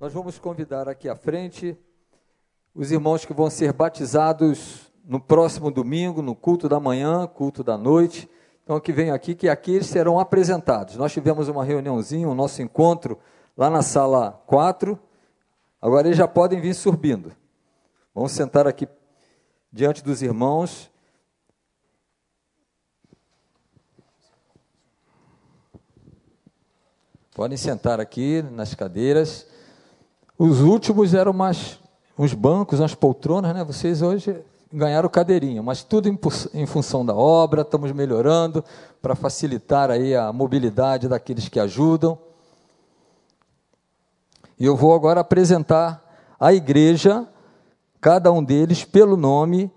Nós vamos convidar aqui à frente os irmãos que vão ser batizados no próximo domingo, no culto da manhã, culto da noite. Então, que venham aqui, que aqui eles serão apresentados. Nós tivemos uma reuniãozinha, o um nosso encontro lá na sala 4. Agora eles já podem vir subindo. Vamos sentar aqui diante dos irmãos. Podem sentar aqui nas cadeiras. Os últimos eram umas, uns bancos, umas poltronas, né? Vocês hoje ganharam cadeirinha, mas tudo em, em função da obra, estamos melhorando para facilitar aí a mobilidade daqueles que ajudam. E eu vou agora apresentar a igreja, cada um deles pelo nome,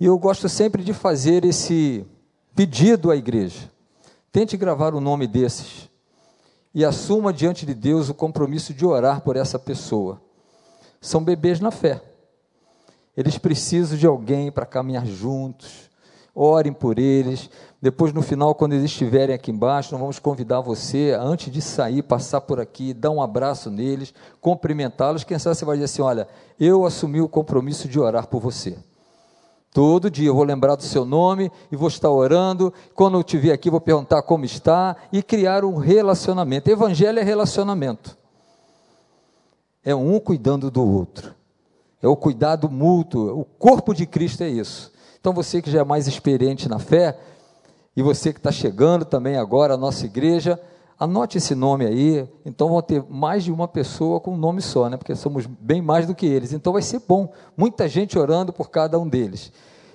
e eu gosto sempre de fazer esse pedido à igreja. Tente gravar o nome desses e assuma diante de Deus o compromisso de orar por essa pessoa. São bebês na fé. Eles precisam de alguém para caminhar juntos. Orem por eles. Depois, no final, quando eles estiverem aqui embaixo, nós vamos convidar você, antes de sair, passar por aqui, dar um abraço neles, cumprimentá-los. Quem sabe você vai dizer assim: Olha, eu assumi o compromisso de orar por você. Todo dia eu vou lembrar do seu nome e vou estar orando. Quando eu te aqui, vou perguntar como está e criar um relacionamento. Evangelho é relacionamento. É um cuidando do outro. É o cuidado mútuo. O corpo de Cristo é isso. Então você que já é mais experiente na fé e você que está chegando também agora à nossa igreja, anote esse nome aí. Então vão ter mais de uma pessoa com um nome só, né? Porque somos bem mais do que eles. Então vai ser bom. Muita gente orando por cada um deles.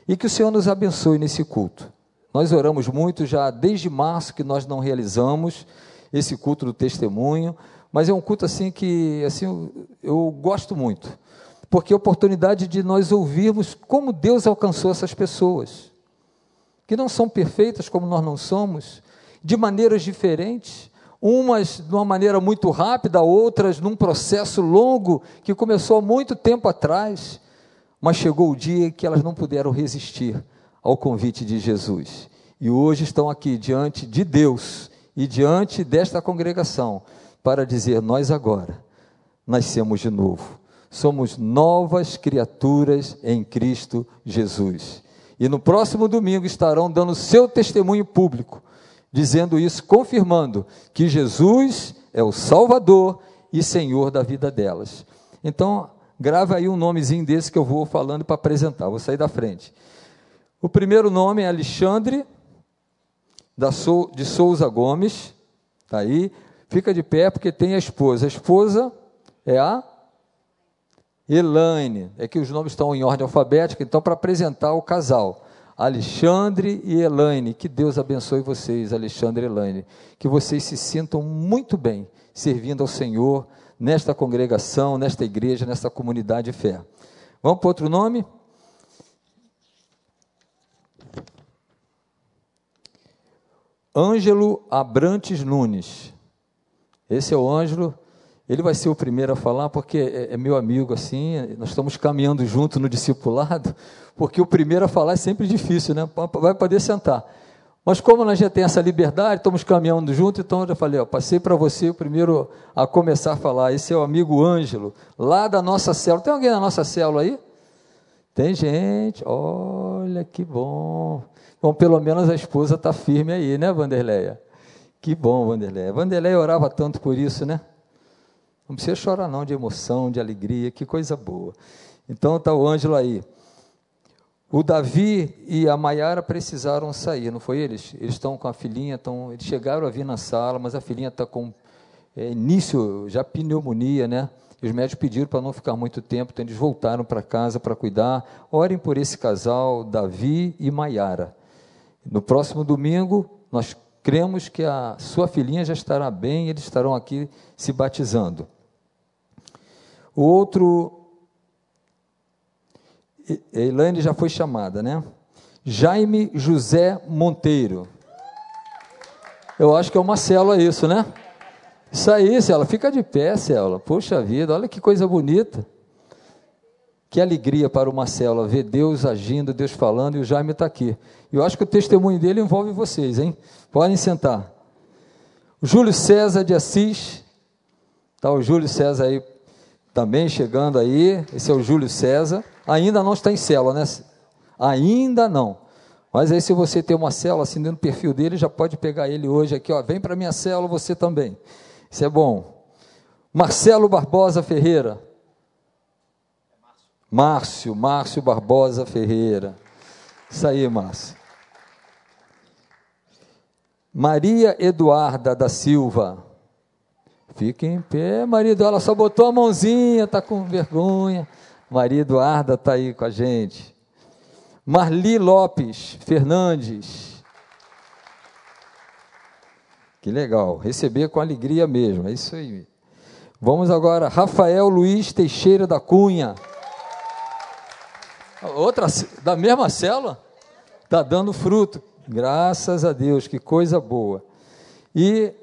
E que o Senhor nos abençoe nesse culto. Nós oramos muito já desde março que nós não realizamos esse culto do testemunho, mas é um culto assim que assim eu, eu gosto muito, porque é a oportunidade de nós ouvirmos como Deus alcançou essas pessoas, que não são perfeitas como nós não somos, de maneiras diferentes, umas de uma maneira muito rápida, outras num processo longo que começou há muito tempo atrás mas chegou o dia que elas não puderam resistir ao convite de Jesus. E hoje estão aqui diante de Deus e diante desta congregação para dizer: Nós agora nascemos de novo. Somos novas criaturas em Cristo Jesus. E no próximo domingo estarão dando seu testemunho público, dizendo isso, confirmando que Jesus é o Salvador e Senhor da vida delas. Então, Grava aí um nomezinho desse que eu vou falando para apresentar. Vou sair da frente. O primeiro nome é Alexandre de Souza Gomes. Está aí. Fica de pé porque tem a esposa. A esposa é a Elaine. É que os nomes estão em ordem alfabética, então para apresentar o casal. Alexandre e Elaine. Que Deus abençoe vocês, Alexandre e Elaine. Que vocês se sintam muito bem servindo ao Senhor nesta congregação, nesta igreja, nesta comunidade de fé. Vamos para outro nome? Ângelo Abrantes Nunes. Esse é o Ângelo. Ele vai ser o primeiro a falar porque é, é meu amigo assim. Nós estamos caminhando junto no discipulado, porque o primeiro a falar é sempre difícil, né? Vai poder sentar. Mas como nós já temos essa liberdade, estamos caminhando junto, então eu já falei, ó, passei para você o primeiro a começar a falar. Esse é o amigo Ângelo, lá da nossa célula. Tem alguém na nossa célula aí? Tem gente, olha que bom. Bom, pelo menos a esposa está firme aí, né, Vanderleia? Que bom, Vanderleia. Vanderleia orava tanto por isso, né? Não precisa chorar não, de emoção, de alegria, que coisa boa. Então está o Ângelo aí. O Davi e a Maiara precisaram sair, não foi eles? Eles estão com a filhinha, estão, eles chegaram a vir na sala, mas a filhinha está com é, início, já pneumonia, né? E os médicos pediram para não ficar muito tempo, então eles voltaram para casa para cuidar. Orem por esse casal, Davi e Maiara. No próximo domingo, nós cremos que a sua filhinha já estará bem, eles estarão aqui se batizando. O outro Elaine já foi chamada, né? Jaime José Monteiro. Eu acho que é uma célula isso, né? Isso aí, Célula, fica de pé, Célula. Poxa vida, olha que coisa bonita. Que alegria para uma célula ver Deus agindo, Deus falando, e o Jaime está aqui. Eu acho que o testemunho dele envolve vocês, hein? Podem sentar. Júlio César de Assis, está o Júlio César aí também chegando aí. Esse é o Júlio César. Ainda não está em célula, né? Ainda não. Mas aí, se você tem uma célula assim dentro do perfil dele, já pode pegar ele hoje aqui, ó. Vem para minha célula, você também. Isso é bom. Marcelo Barbosa Ferreira. Márcio, Márcio Barbosa Ferreira. Isso aí, Márcio. Maria Eduarda da Silva. Fique em pé, marido. Ela só botou a mãozinha, está com vergonha. Maria Eduarda está aí com a gente. Marli Lopes Fernandes. Que legal, receber com alegria mesmo, é isso aí. Vamos agora, Rafael Luiz Teixeira da Cunha. Outra, da mesma célula? Está dando fruto. Graças a Deus, que coisa boa. E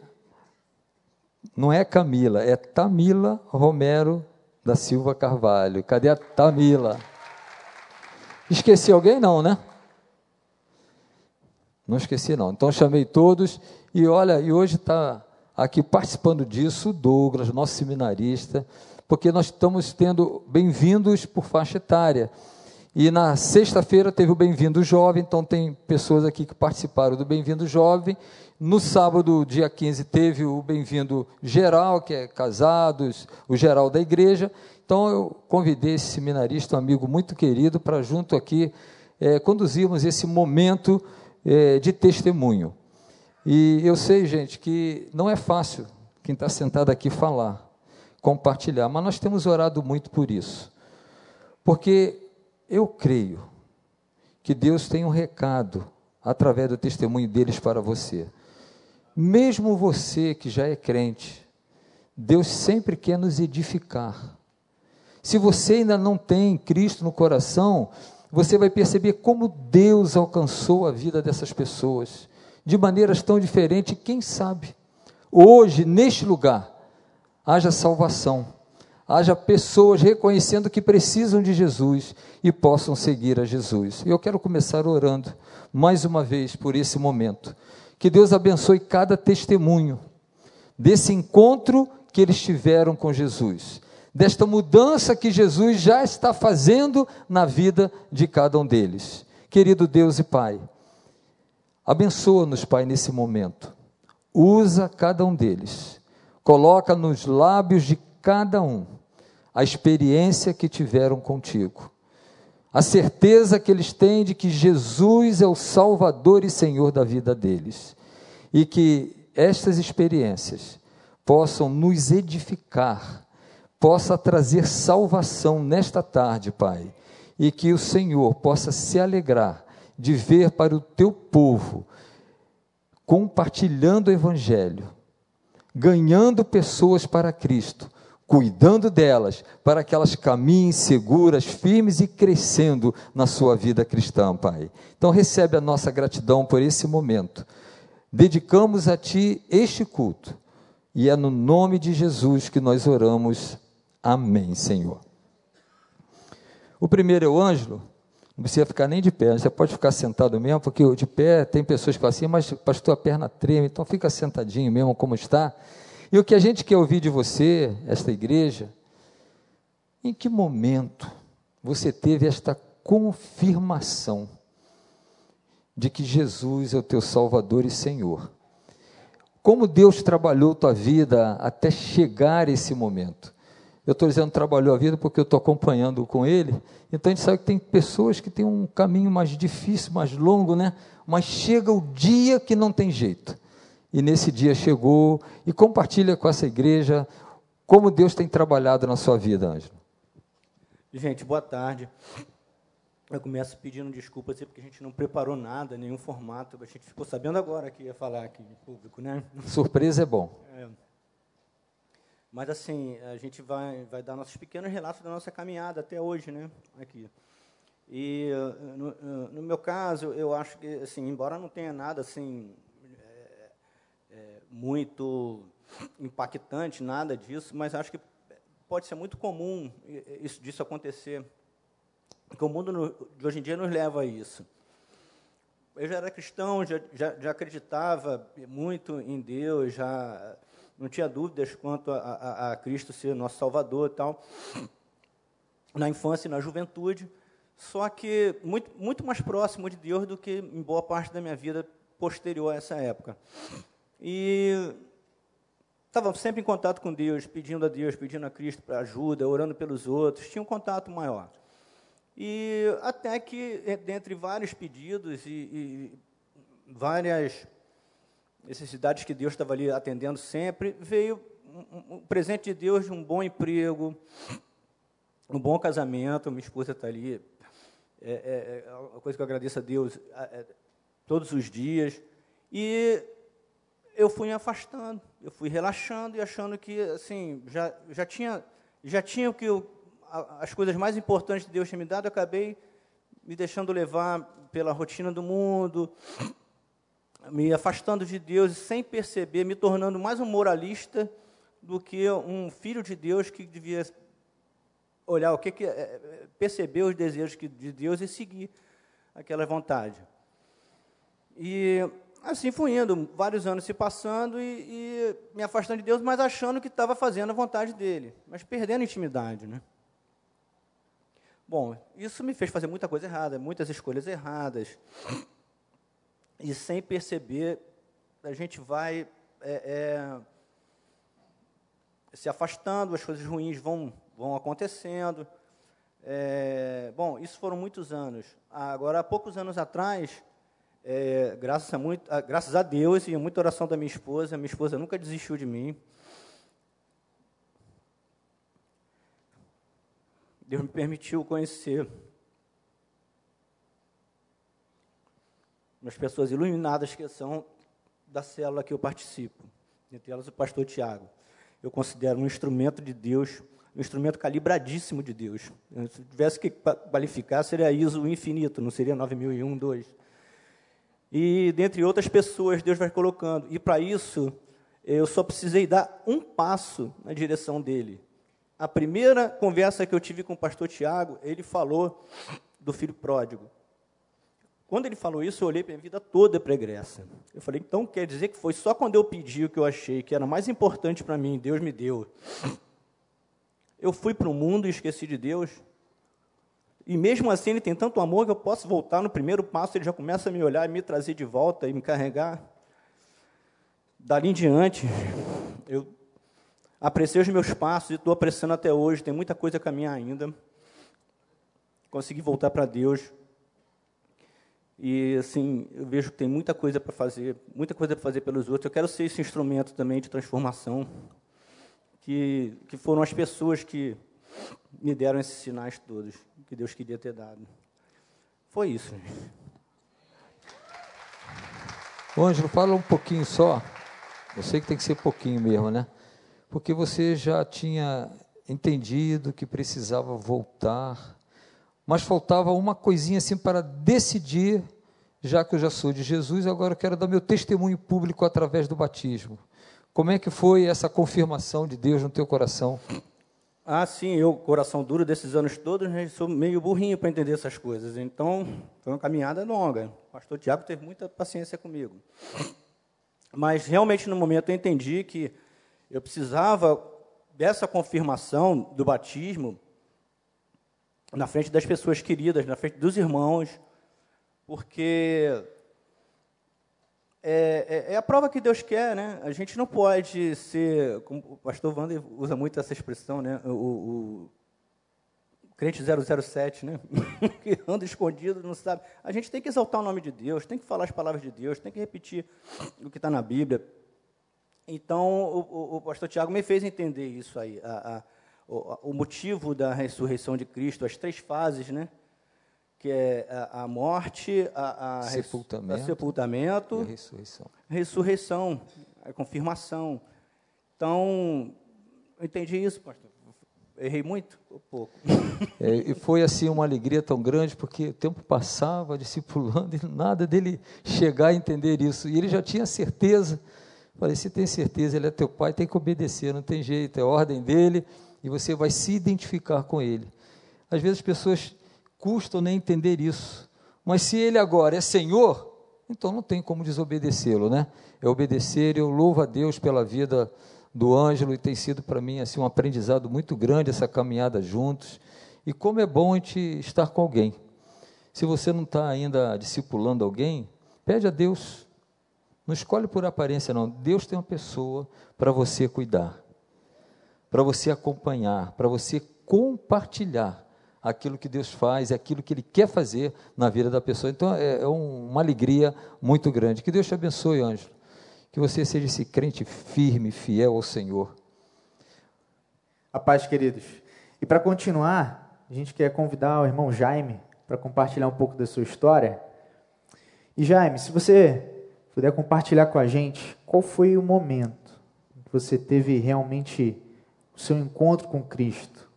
não é Camila, é Tamila Romero da Silva Carvalho. Cadê a Tamila? Esqueci alguém? Não, né? Não esqueci, não. Então chamei todos e olha, e hoje está aqui participando disso o Douglas, nosso seminarista, porque nós estamos tendo bem-vindos por faixa etária. E na sexta-feira teve o Bem-vindo Jovem, então tem pessoas aqui que participaram do Bem-vindo Jovem. No sábado, dia 15, teve o Bem-vindo Geral, que é casados, o geral da igreja. Então eu convidei esse seminarista, um amigo muito querido, para junto aqui é, conduzirmos esse momento é, de testemunho. E eu sei, gente, que não é fácil quem está sentado aqui falar, compartilhar, mas nós temos orado muito por isso. Porque eu creio que Deus tem um recado através do testemunho deles para você. Mesmo você que já é crente, Deus sempre quer nos edificar. Se você ainda não tem Cristo no coração, você vai perceber como Deus alcançou a vida dessas pessoas de maneiras tão diferentes. Quem sabe hoje, neste lugar, haja salvação haja pessoas reconhecendo que precisam de Jesus e possam seguir a Jesus. E eu quero começar orando mais uma vez por esse momento. Que Deus abençoe cada testemunho desse encontro que eles tiveram com Jesus, desta mudança que Jesus já está fazendo na vida de cada um deles. Querido Deus e Pai, abençoa-nos, Pai, nesse momento. Usa cada um deles. Coloca nos lábios de cada um a experiência que tiveram contigo, a certeza que eles têm de que Jesus é o Salvador e Senhor da vida deles, e que estas experiências possam nos edificar, possa trazer salvação nesta tarde, Pai, e que o Senhor possa se alegrar de ver para o teu povo compartilhando o Evangelho, ganhando pessoas para Cristo cuidando delas, para que elas caminhem seguras, firmes e crescendo na sua vida cristã, Pai. Então recebe a nossa gratidão por esse momento. Dedicamos a Ti este culto. E é no nome de Jesus que nós oramos. Amém, Senhor. O primeiro é o Ângelo. Não precisa ficar nem de pé, você pode ficar sentado mesmo, porque de pé tem pessoas que falam assim, mas pastor, a perna treme, então fica sentadinho mesmo como está. E o que a gente quer ouvir de você, esta igreja, em que momento você teve esta confirmação de que Jesus é o teu Salvador e Senhor? Como Deus trabalhou tua vida até chegar esse momento? Eu estou dizendo trabalhou a vida porque eu estou acompanhando com ele. Então a gente sabe que tem pessoas que têm um caminho mais difícil, mais longo, né? Mas chega o dia que não tem jeito e nesse dia chegou e compartilha com essa igreja como Deus tem trabalhado na sua vida, Ângelo. Gente, boa tarde. Eu começo pedindo desculpas porque a gente não preparou nada, nenhum formato. A gente ficou sabendo agora que ia falar aqui em público, né? Surpresa é bom. É. Mas assim, a gente vai, vai dar nossos pequenos relatos da nossa caminhada até hoje, né? Aqui. E no, no meu caso, eu acho que, assim, embora não tenha nada assim muito impactante, nada disso, mas acho que pode ser muito comum isso disso acontecer, porque o mundo de hoje em dia nos leva a isso. Eu já era cristão, já, já, já acreditava muito em Deus, já não tinha dúvidas quanto a, a, a Cristo ser nosso Salvador e tal, na infância e na juventude, só que muito, muito mais próximo de Deus do que em boa parte da minha vida posterior a essa época. E estava sempre em contato com Deus, pedindo a Deus, pedindo a Cristo para ajuda, orando pelos outros, tinha um contato maior. E até que, dentre vários pedidos e, e várias necessidades que Deus estava ali atendendo sempre, veio um, um presente de Deus de um bom emprego, um bom casamento. Minha esposa está ali. É, é, é, uma coisa que eu agradeço a Deus é, todos os dias. E eu fui me afastando, eu fui relaxando e achando que assim já, já tinha já tinha o que eu, as coisas mais importantes que Deus tinha me dado, eu acabei me deixando levar pela rotina do mundo, me afastando de Deus sem perceber, me tornando mais um moralista do que um filho de Deus que devia olhar o que, que é, perceber os desejos de Deus e seguir aquela vontade. E assim fui indo, vários anos se passando e, e me afastando de Deus, mas achando que estava fazendo a vontade dele, mas perdendo a intimidade, né? Bom, isso me fez fazer muita coisa errada, muitas escolhas erradas e sem perceber, a gente vai é, é, se afastando, as coisas ruins vão, vão acontecendo. É, bom, isso foram muitos anos. Agora, há poucos anos atrás, é, graças, a muito, a, graças a Deus e muita oração da minha esposa, minha esposa nunca desistiu de mim. Deus me permitiu conhecer umas pessoas iluminadas que são da célula que eu participo, entre elas o pastor Tiago. Eu considero um instrumento de Deus, um instrumento calibradíssimo de Deus. Se tivesse que qualificar, seria ISO infinito, não seria 9001, 2. E dentre outras pessoas, Deus vai colocando. E para isso, eu só precisei dar um passo na direção dele. A primeira conversa que eu tive com o pastor Tiago, ele falou do filho pródigo. Quando ele falou isso, eu olhei para a vida toda pregressa. Eu falei, então quer dizer que foi só quando eu pedi o que eu achei que era mais importante para mim, Deus me deu. Eu fui para o mundo e esqueci de Deus. E mesmo assim, ele tem tanto amor que eu posso voltar no primeiro passo, ele já começa a me olhar e me trazer de volta e me carregar. Dali em diante, eu apreciei os meus passos e estou apreciando até hoje. Tem muita coisa a caminhar ainda. Consegui voltar para Deus. E assim, eu vejo que tem muita coisa para fazer, muita coisa para fazer pelos outros. Eu quero ser esse instrumento também de transformação, que, que foram as pessoas que me deram esses sinais todos, que Deus queria ter dado. Foi isso. Ô, Ângelo, fala um pouquinho só. Eu sei que tem que ser pouquinho mesmo, né? Porque você já tinha entendido que precisava voltar mas faltava uma coisinha assim para decidir, já que eu já sou de Jesus, agora eu quero dar meu testemunho público através do batismo. Como é que foi essa confirmação de Deus no teu coração? Ah, sim, eu, coração duro desses anos todos, né, sou meio burrinho para entender essas coisas. Então, foi uma caminhada longa. O pastor Tiago teve muita paciência comigo. Mas, realmente, no momento, eu entendi que eu precisava dessa confirmação do batismo na frente das pessoas queridas, na frente dos irmãos, porque é, é, é, a prova que Deus quer, né? A gente não pode ser, como o pastor Wander usa muito essa expressão, né? O, o, o crente 007, né? que anda escondido, não sabe. A gente tem que exaltar o nome de Deus, tem que falar as palavras de Deus, tem que repetir o que está na Bíblia. Então, o, o, pastor Tiago me fez entender isso aí, a, a o, o motivo da ressurreição de Cristo, as três fases, né? Que é a, a morte, a, a sepultamento, a sepultamento e a ressurreição. ressurreição, a confirmação. Então, eu entendi isso, pastor. Errei muito ou pouco? É, e foi assim uma alegria tão grande, porque o tempo passava discipulando e nada dele chegar a entender isso. E ele já tinha certeza. Falei, se tem certeza, ele é teu pai, tem que obedecer, não tem jeito, é ordem dele e você vai se identificar com ele. Às vezes as pessoas custam nem entender isso, mas se ele agora é Senhor, então não tem como desobedecê-lo, né? É obedecer, eu louvo a Deus pela vida do Ângelo e tem sido para mim assim um aprendizado muito grande essa caminhada juntos. E como é bom a gente estar com alguém. Se você não está ainda discipulando alguém, pede a Deus. Não escolhe por aparência, não. Deus tem uma pessoa para você cuidar, para você acompanhar, para você compartilhar aquilo que Deus faz, aquilo que Ele quer fazer na vida da pessoa. Então é, é um, uma alegria muito grande. Que Deus te abençoe, Ângelo. Que você seja esse crente firme, fiel ao Senhor. A paz, queridos. E para continuar, a gente quer convidar o irmão Jaime para compartilhar um pouco da sua história. E Jaime, se você puder compartilhar com a gente qual foi o momento que você teve realmente o seu encontro com Cristo,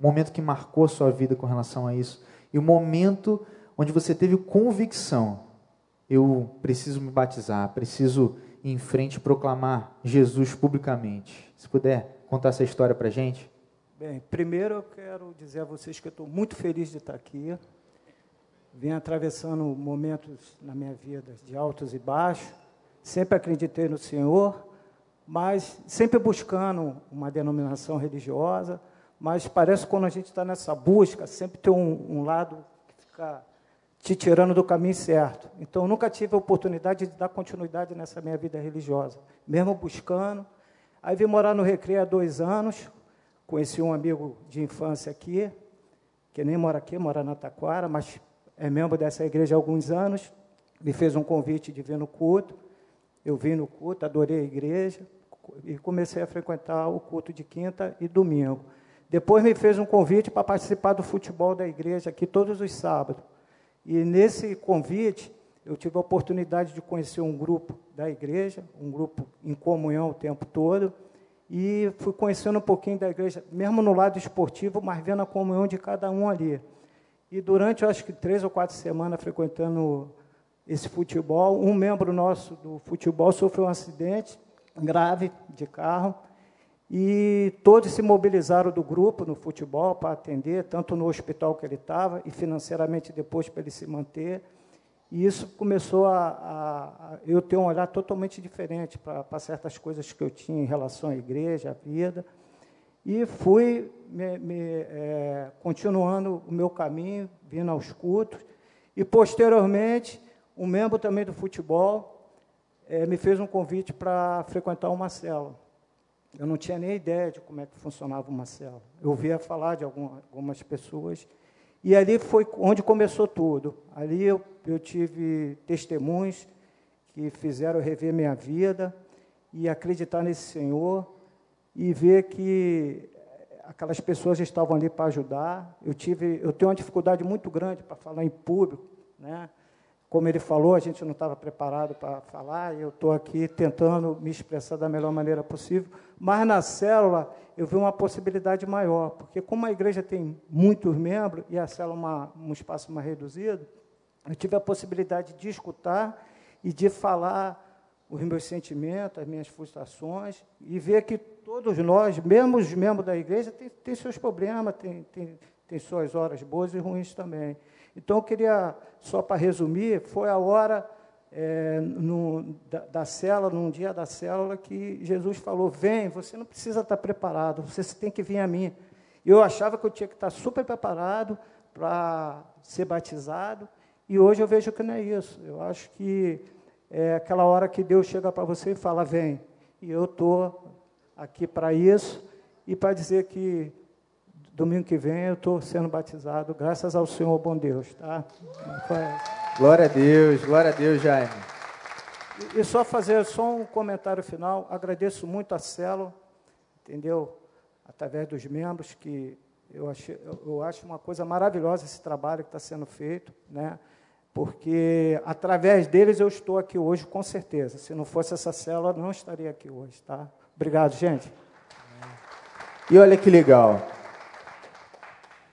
momento que marcou a sua vida com relação a isso, e o momento onde você teve convicção: eu preciso me batizar, preciso ir em frente proclamar Jesus publicamente. Se puder contar essa história para gente. Bem, primeiro eu quero dizer a vocês que eu estou muito feliz de estar aqui. Venho atravessando momentos na minha vida de altos e baixos. Sempre acreditei no Senhor, mas sempre buscando uma denominação religiosa, mas parece que quando a gente está nessa busca, sempre tem um, um, lado que fica te tirando do caminho certo. Então, eu nunca tive a oportunidade de dar continuidade nessa minha vida religiosa, mesmo buscando. Aí vim morar no Recreio há dois anos, conheci um amigo de infância aqui, que nem mora aqui, mora na Taquara, mas é membro dessa igreja há alguns anos, me fez um convite de vir no culto. Eu vim no culto, adorei a igreja e comecei a frequentar o culto de quinta e domingo. Depois me fez um convite para participar do futebol da igreja aqui todos os sábados. E nesse convite, eu tive a oportunidade de conhecer um grupo da igreja, um grupo em comunhão o tempo todo, e fui conhecendo um pouquinho da igreja, mesmo no lado esportivo, mas vendo a comunhão de cada um ali. E durante, acho que três ou quatro semanas frequentando esse futebol, um membro nosso do futebol sofreu um acidente grave de carro, e todos se mobilizaram do grupo no futebol para atender, tanto no hospital que ele estava e financeiramente depois para ele se manter. E isso começou a, a, a eu ter um olhar totalmente diferente para certas coisas que eu tinha em relação à igreja, à vida. E fui me, me, é, continuando o meu caminho, vindo aos cultos. E, posteriormente, um membro também do futebol é, me fez um convite para frequentar uma célula. Eu não tinha nem ideia de como é que funcionava uma célula. Eu ouvia falar de algumas pessoas. E ali foi onde começou tudo. Ali eu, eu tive testemunhos que fizeram rever minha vida e acreditar nesse Senhor e ver que aquelas pessoas estavam ali para ajudar. Eu tive, eu tenho uma dificuldade muito grande para falar em público, né? Como ele falou, a gente não estava preparado para falar, eu estou aqui tentando me expressar da melhor maneira possível. Mas na célula eu vi uma possibilidade maior, porque como a igreja tem muitos membros e a célula é uma, um espaço mais reduzido, eu tive a possibilidade de escutar e de falar os meus sentimentos, as minhas frustrações, e ver que todos nós, mesmo os membros da igreja, têm, têm seus problemas, têm, têm, têm suas horas boas e ruins também. Então, eu queria, só para resumir, foi a hora é, no, da, da célula, num dia da célula, que Jesus falou: Vem, você não precisa estar preparado, você tem que vir a mim. Eu achava que eu tinha que estar super preparado para ser batizado, e hoje eu vejo que não é isso. Eu acho que é aquela hora que Deus chega para você e fala: Vem. E eu estou aqui para isso e para dizer que Domingo que vem eu estou sendo batizado, graças ao Senhor bom Deus, tá? Glória a Deus, glória a Deus, Jaime. E, e só fazer só um comentário final. Agradeço muito a Celo, entendeu? Através dos membros que eu, achei, eu, acho uma coisa maravilhosa esse trabalho que está sendo feito, né? Porque através deles eu estou aqui hoje, com certeza. Se não fosse essa célula, não estaria aqui hoje, tá? Obrigado, gente. E olha que legal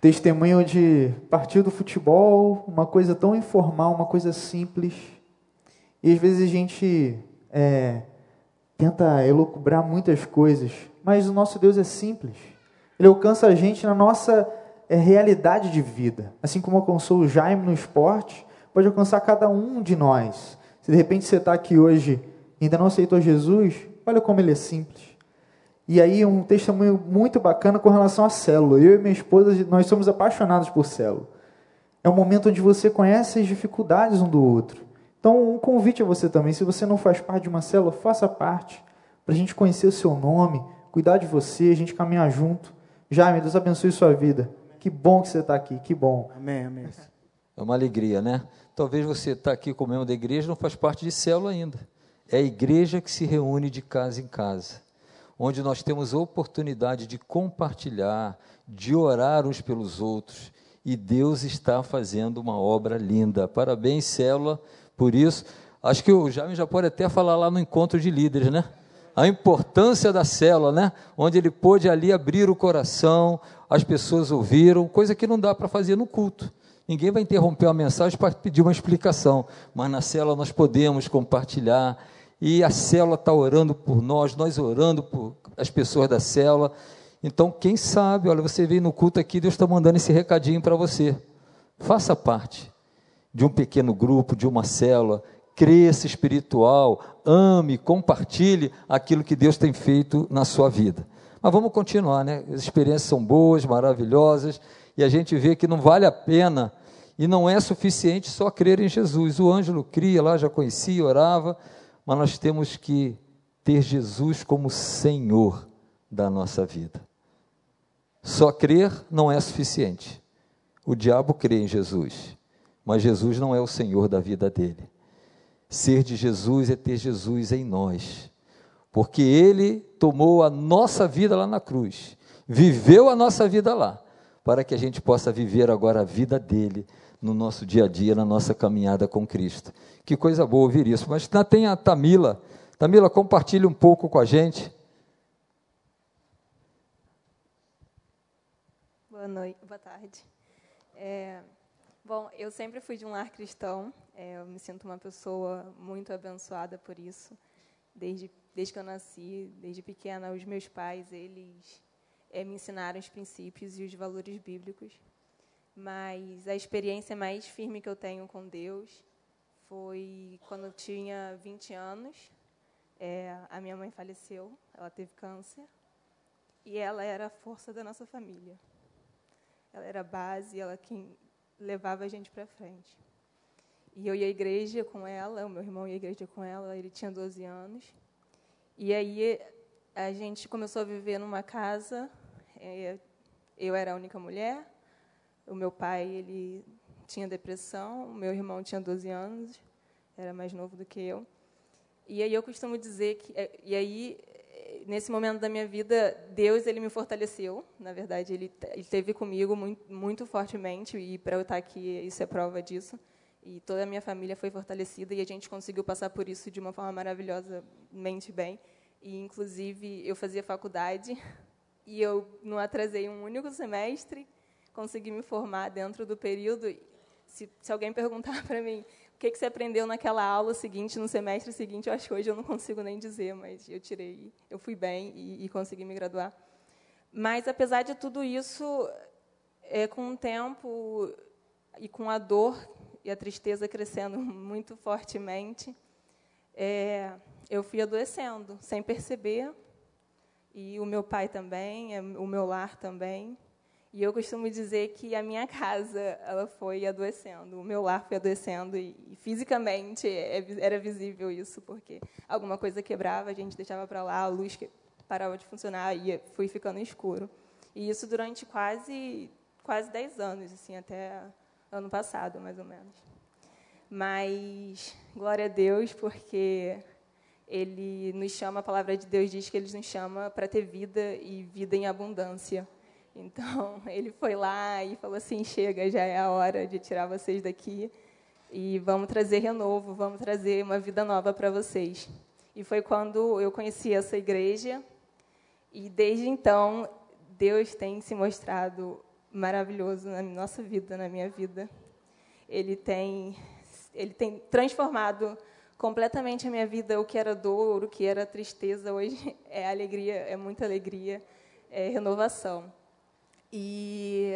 testemunho de partir do futebol, uma coisa tão informal, uma coisa simples. E às vezes a gente é, tenta elocubrar muitas coisas, mas o nosso Deus é simples. Ele alcança a gente na nossa é, realidade de vida. Assim como alcançou o Jaime no esporte, pode alcançar cada um de nós. Se de repente você está aqui hoje e ainda não aceitou Jesus, olha como ele é simples. E aí um testemunho muito bacana com relação à célula. Eu e minha esposa, nós somos apaixonados por célula. É um momento onde você conhece as dificuldades um do outro. Então, um convite a você também, se você não faz parte de uma célula, faça parte, para a gente conhecer o seu nome, cuidar de você, a gente caminhar junto. Jaime, Deus abençoe sua vida. Que bom que você está aqui, que bom. Amém, amém. É uma alegria, né? Talvez você está aqui como membro da igreja não faz parte de célula ainda. É a igreja que se reúne de casa em casa, onde nós temos a oportunidade de compartilhar, de orar uns pelos outros, e Deus está fazendo uma obra linda. Parabéns, célula, por isso. Acho que o Jaime já pode até falar lá no encontro de líderes, né? A importância da célula, né? Onde ele pôde ali abrir o coração, as pessoas ouviram, coisa que não dá para fazer no culto. Ninguém vai interromper uma mensagem para pedir uma explicação, mas na célula nós podemos compartilhar. E a célula está orando por nós, nós orando por as pessoas da célula. Então, quem sabe, olha, você veio no culto aqui, Deus está mandando esse recadinho para você. Faça parte de um pequeno grupo, de uma célula, cresça espiritual, ame, compartilhe aquilo que Deus tem feito na sua vida. Mas vamos continuar, né? As experiências são boas, maravilhosas, e a gente vê que não vale a pena e não é suficiente só crer em Jesus. O Ângelo cria lá, já conhecia, orava, mas nós temos que ter Jesus como Senhor da nossa vida. Só crer não é suficiente. O diabo crê em Jesus, mas Jesus não é o Senhor da vida dele. Ser de Jesus é ter Jesus em nós, porque ele tomou a nossa vida lá na cruz, viveu a nossa vida lá, para que a gente possa viver agora a vida dele no nosso dia a dia, na nossa caminhada com Cristo. Que coisa boa ouvir isso. Mas tem a Tamila. Tamila, compartilhe um pouco com a gente. Boa noite, boa tarde. É, bom, eu sempre fui de um lar cristão. É, eu me sinto uma pessoa muito abençoada por isso. Desde desde que eu nasci, desde pequena, os meus pais eles é, me ensinaram os princípios e os valores bíblicos. Mas a experiência mais firme que eu tenho com Deus foi quando eu tinha 20 anos. É, a minha mãe faleceu, ela teve câncer. E ela era a força da nossa família. Ela era a base, ela quem levava a gente para frente. E eu ia à igreja com ela, o meu irmão ia à igreja com ela, ele tinha 12 anos. E aí a gente começou a viver numa casa é, eu era a única mulher. O meu pai ele tinha depressão. O meu irmão tinha 12 anos, era mais novo do que eu. E aí eu costumo dizer que é, e aí nesse momento da minha vida Deus ele me fortaleceu. Na verdade ele, esteve comigo muito, muito fortemente e para eu estar aqui isso é prova disso. E toda a minha família foi fortalecida e a gente conseguiu passar por isso de uma forma maravilhosamente bem. E inclusive eu fazia faculdade e eu não atrasei um único semestre, consegui me formar dentro do período. Se, se alguém perguntar para mim o que, que você aprendeu naquela aula seguinte, no semestre seguinte, eu acho que hoje eu não consigo nem dizer, mas eu tirei, eu fui bem e, e consegui me graduar. Mas, apesar de tudo isso, é, com o tempo e com a dor e a tristeza crescendo muito fortemente, é, eu fui adoecendo, sem perceber, e o meu pai também, é, o meu lar também. E eu costumo dizer que a minha casa ela foi adoecendo, o meu lar foi adoecendo e, fisicamente é, era visível isso, porque alguma coisa quebrava, a gente deixava para lá, a luz parava de funcionar e fui ficando escuro. E isso durante quase quase 10 anos, assim, até ano passado, mais ou menos. Mas glória a Deus, porque ele nos chama, a palavra de Deus diz que ele nos chama para ter vida e vida em abundância. Então, ele foi lá e falou assim: chega, já é a hora de tirar vocês daqui e vamos trazer renovo, vamos trazer uma vida nova para vocês. E foi quando eu conheci essa igreja e desde então Deus tem se mostrado maravilhoso na nossa vida, na minha vida. Ele tem ele tem transformado completamente a minha vida, o que era dor, o que era tristeza, hoje é alegria, é muita alegria, é renovação. E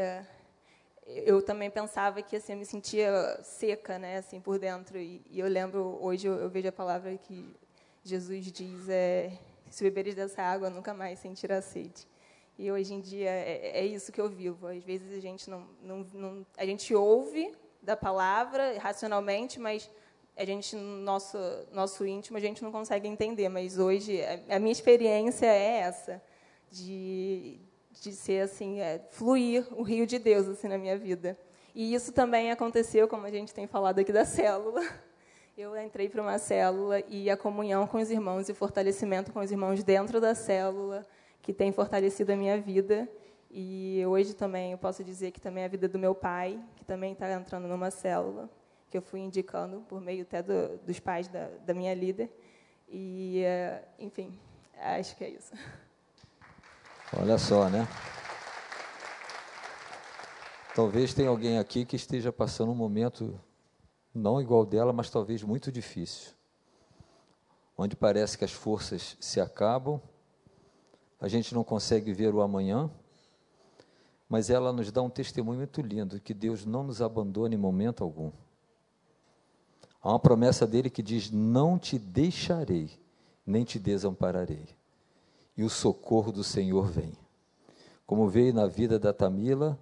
eu também pensava que assim eu me sentia seca, né, assim por dentro. E, e eu lembro hoje eu, eu, vejo a palavra que Jesus diz é se beberes dessa água, nunca mais sentirá sede. E hoje em dia é, é, isso que eu vivo. Às vezes a gente não, não, não, a gente ouve da palavra racionalmente, mas a gente nosso nosso íntimo a gente não consegue entender. Mas hoje a, a minha experiência é essa de de ser assim é, fluir o rio de Deus assim na minha vida. E isso também aconteceu, como a gente tem falado aqui da célula. Eu entrei para uma célula e a comunhão com os irmãos e o fortalecimento com os irmãos dentro da célula que tem fortalecido a minha vida. E hoje também eu posso dizer que também é a vida do meu pai, que também está entrando numa célula, que eu fui indicando por meio até do, dos pais da, da minha líder. E, eh, enfim, acho que é isso. Olha só, né? Talvez tenha alguém aqui que esteja passando um momento não igual dela, mas talvez muito difícil, onde parece que as forças se acabam a gente não consegue ver o amanhã, mas ela nos dá um testemunho muito lindo que Deus não nos abandona em momento algum. Há uma promessa dele que diz: Não te deixarei, nem te desampararei. E o socorro do Senhor vem. Como veio na vida da Tamila,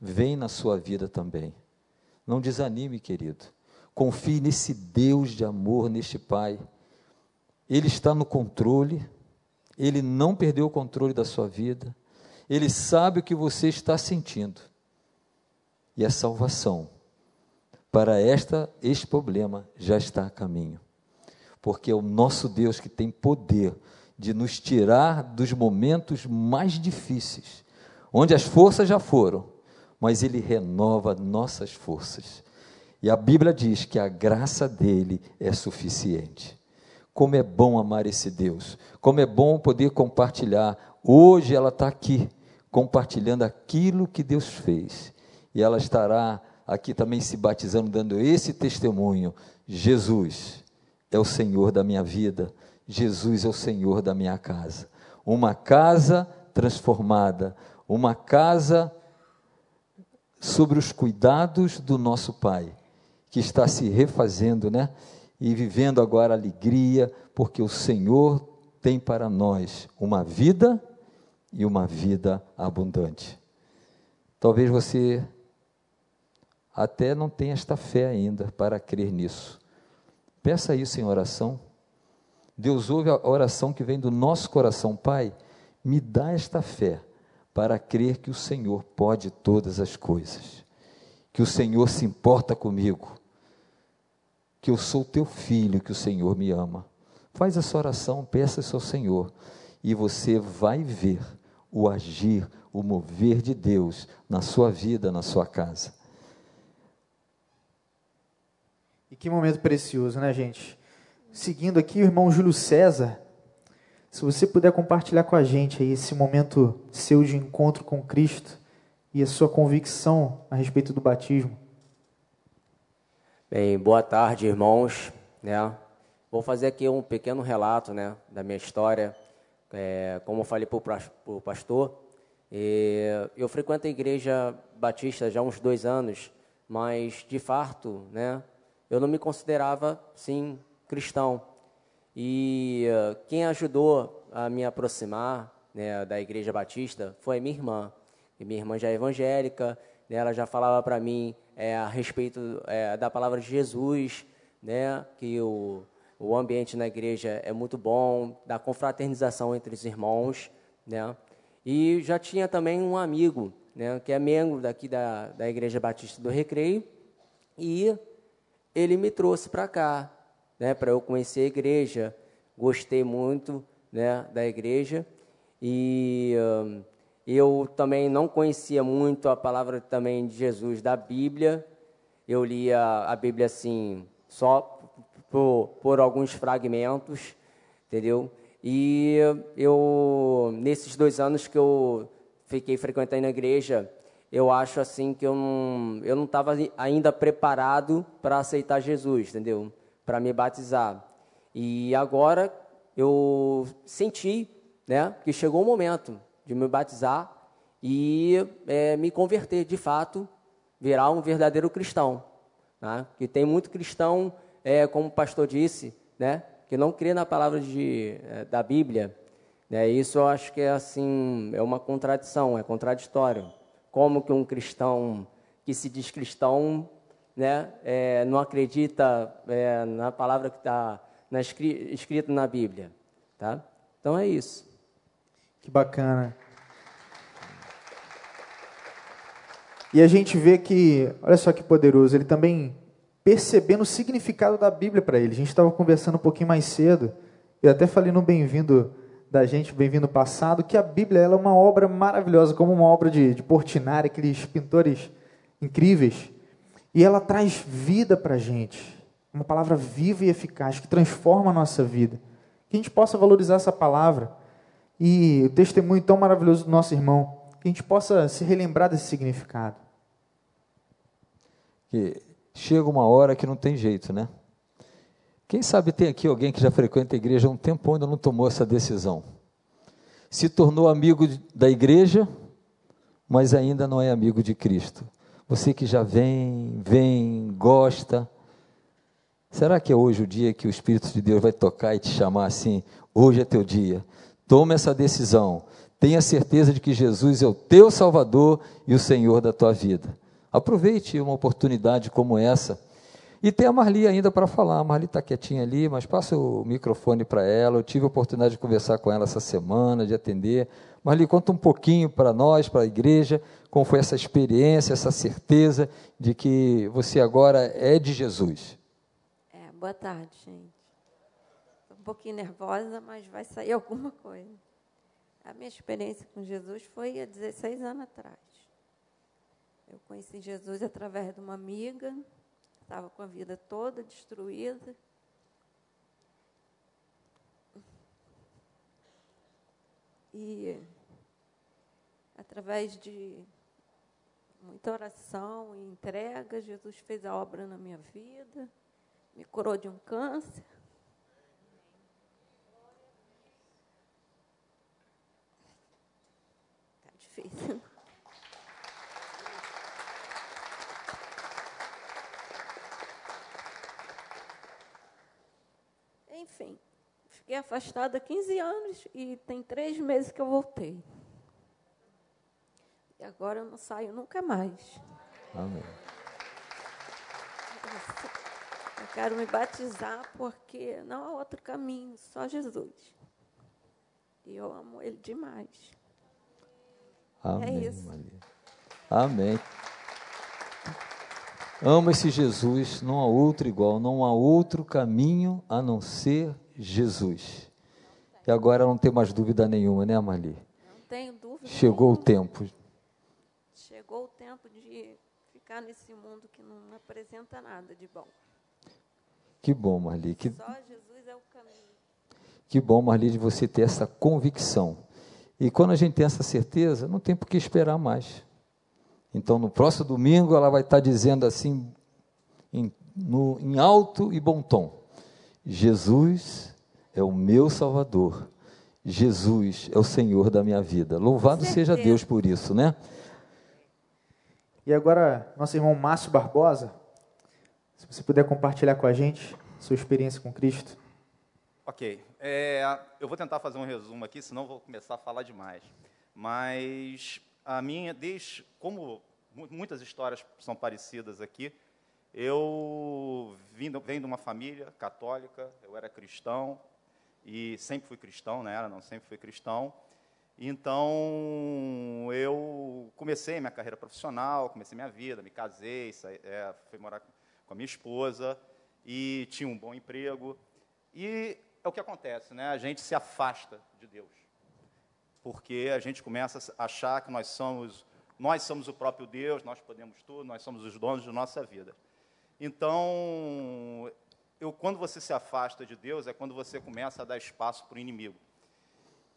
vem na sua vida também. Não desanime, querido. Confie nesse Deus de amor, neste Pai. Ele está no controle ele não perdeu o controle da sua vida. Ele sabe o que você está sentindo. E a salvação para esta este problema já está a caminho. Porque é o nosso Deus que tem poder de nos tirar dos momentos mais difíceis, onde as forças já foram, mas ele renova nossas forças. E a Bíblia diz que a graça dele é suficiente. Como é bom amar esse Deus, como é bom poder compartilhar. Hoje ela está aqui, compartilhando aquilo que Deus fez. E ela estará aqui também se batizando, dando esse testemunho: Jesus é o Senhor da minha vida, Jesus é o Senhor da minha casa. Uma casa transformada, uma casa sobre os cuidados do nosso Pai, que está se refazendo, né? e vivendo agora alegria, porque o Senhor tem para nós uma vida e uma vida abundante. Talvez você até não tenha esta fé ainda para crer nisso. Peça isso em oração. Deus ouve a oração que vem do nosso coração, Pai, me dá esta fé para crer que o Senhor pode todas as coisas, que o Senhor se importa comigo, que eu sou teu filho, que o Senhor me ama. Faz essa oração, peça isso ao Senhor, e você vai ver o agir, o mover de Deus na sua vida, na sua casa. E que momento precioso, né, gente? Seguindo aqui, o irmão Júlio César, se você puder compartilhar com a gente aí esse momento seu de encontro com Cristo e a sua convicção a respeito do batismo. Bem, boa tarde, irmãos. Né? Vou fazer aqui um pequeno relato né, da minha história. É, como eu falei para o pastor, eu frequento a igreja batista já há uns dois anos, mas de fato, né, eu não me considerava, sim, cristão. E uh, quem ajudou a me aproximar né, da igreja batista foi minha irmã. E minha irmã já é evangélica, né, ela já falava para mim é, a respeito é, da palavra de Jesus, né, que o, o ambiente na igreja é muito bom, da confraternização entre os irmãos, né, e já tinha também um amigo, né, que é membro daqui da, da Igreja Batista do Recreio, e ele me trouxe para cá, né, para eu conhecer a igreja, gostei muito, né, da igreja, e... Um, eu também não conhecia muito a palavra também de Jesus da Bíblia. Eu lia a Bíblia assim, só por, por alguns fragmentos, entendeu? E eu, nesses dois anos que eu fiquei frequentando a igreja, eu acho assim que eu não eu não estava ainda preparado para aceitar Jesus, entendeu? Para me batizar. E agora eu senti, né, que chegou o momento de me batizar e é, me converter, de fato, virar um verdadeiro cristão. Né? Que tem muito cristão, é, como o pastor disse, né, que não crê na palavra de, é, da Bíblia, É, isso eu acho que é assim, é uma contradição, é contraditório. Como que um cristão que se diz cristão né, é, não acredita é, na palavra que está escrita na Bíblia. Tá? Então é isso. Que bacana. E a gente vê que, olha só que poderoso, ele também percebendo o significado da Bíblia para ele. A gente estava conversando um pouquinho mais cedo, eu até falei no bem-vindo da gente, bem-vindo passado, que a Bíblia ela é uma obra maravilhosa, como uma obra de, de Portinari, aqueles pintores incríveis. E ela traz vida para a gente, uma palavra viva e eficaz que transforma a nossa vida. Que a gente possa valorizar essa palavra e o testemunho tão maravilhoso do nosso irmão, que a gente possa se relembrar desse significado. Que chega uma hora que não tem jeito, né? Quem sabe tem aqui alguém que já frequenta a igreja há um tempo ainda não tomou essa decisão. Se tornou amigo da igreja, mas ainda não é amigo de Cristo. Você que já vem, vem, gosta. Será que é hoje o dia que o Espírito de Deus vai tocar e te chamar assim? Hoje é teu dia. Toma essa decisão. Tenha certeza de que Jesus é o teu Salvador e o Senhor da tua vida. Aproveite uma oportunidade como essa. E tem a Marli ainda para falar. A Marli está quietinha ali, mas passa o microfone para ela. Eu tive a oportunidade de conversar com ela essa semana, de atender. Marli, conta um pouquinho para nós, para a igreja, como foi essa experiência, essa certeza de que você agora é de Jesus. É, boa tarde, gente um pouquinho nervosa, mas vai sair alguma coisa. A minha experiência com Jesus foi há 16 anos atrás. Eu conheci Jesus através de uma amiga, estava com a vida toda destruída. E através de muita oração e entrega, Jesus fez a obra na minha vida, me curou de um câncer. difícil. Enfim, fiquei afastada há 15 anos e tem três meses que eu voltei. E agora eu não saio nunca mais. Amém. Eu quero me batizar porque não há outro caminho, só Jesus. E eu amo Ele demais. Amém, é isso. Maria. Amém. Ama esse Jesus, não há outro igual, não há outro caminho a não ser Jesus. E agora não tem mais dúvida nenhuma, né, Amali? Não tenho dúvida. Chegou nenhuma. o tempo. Chegou o tempo de ficar nesse mundo que não apresenta nada de bom. Que bom, Marli. Que, Só Jesus é o caminho. que bom, Marli, de você ter essa convicção. E quando a gente tem essa certeza, não tem por que esperar mais. Então, no próximo domingo, ela vai estar dizendo assim, em, no, em alto e bom tom: Jesus é o meu Salvador. Jesus é o Senhor da minha vida. Louvado seja Deus por isso, né? E agora, nosso irmão Márcio Barbosa, se você puder compartilhar com a gente sua experiência com Cristo. Ok. É, eu vou tentar fazer um resumo aqui, senão vou começar a falar demais. Mas a minha, desde como muitas histórias são parecidas aqui, eu vim, venho de uma família católica, eu era cristão e sempre fui cristão, né? Não sempre fui cristão. Então eu comecei minha carreira profissional, comecei minha vida, me casei, saí, é, fui morar com a minha esposa e tinha um bom emprego. E é o que acontece, né? A gente se afasta de Deus. Porque a gente começa a achar que nós somos, nós somos o próprio Deus, nós podemos tudo, nós somos os donos de nossa vida. Então, eu, quando você se afasta de Deus, é quando você começa a dar espaço para o inimigo.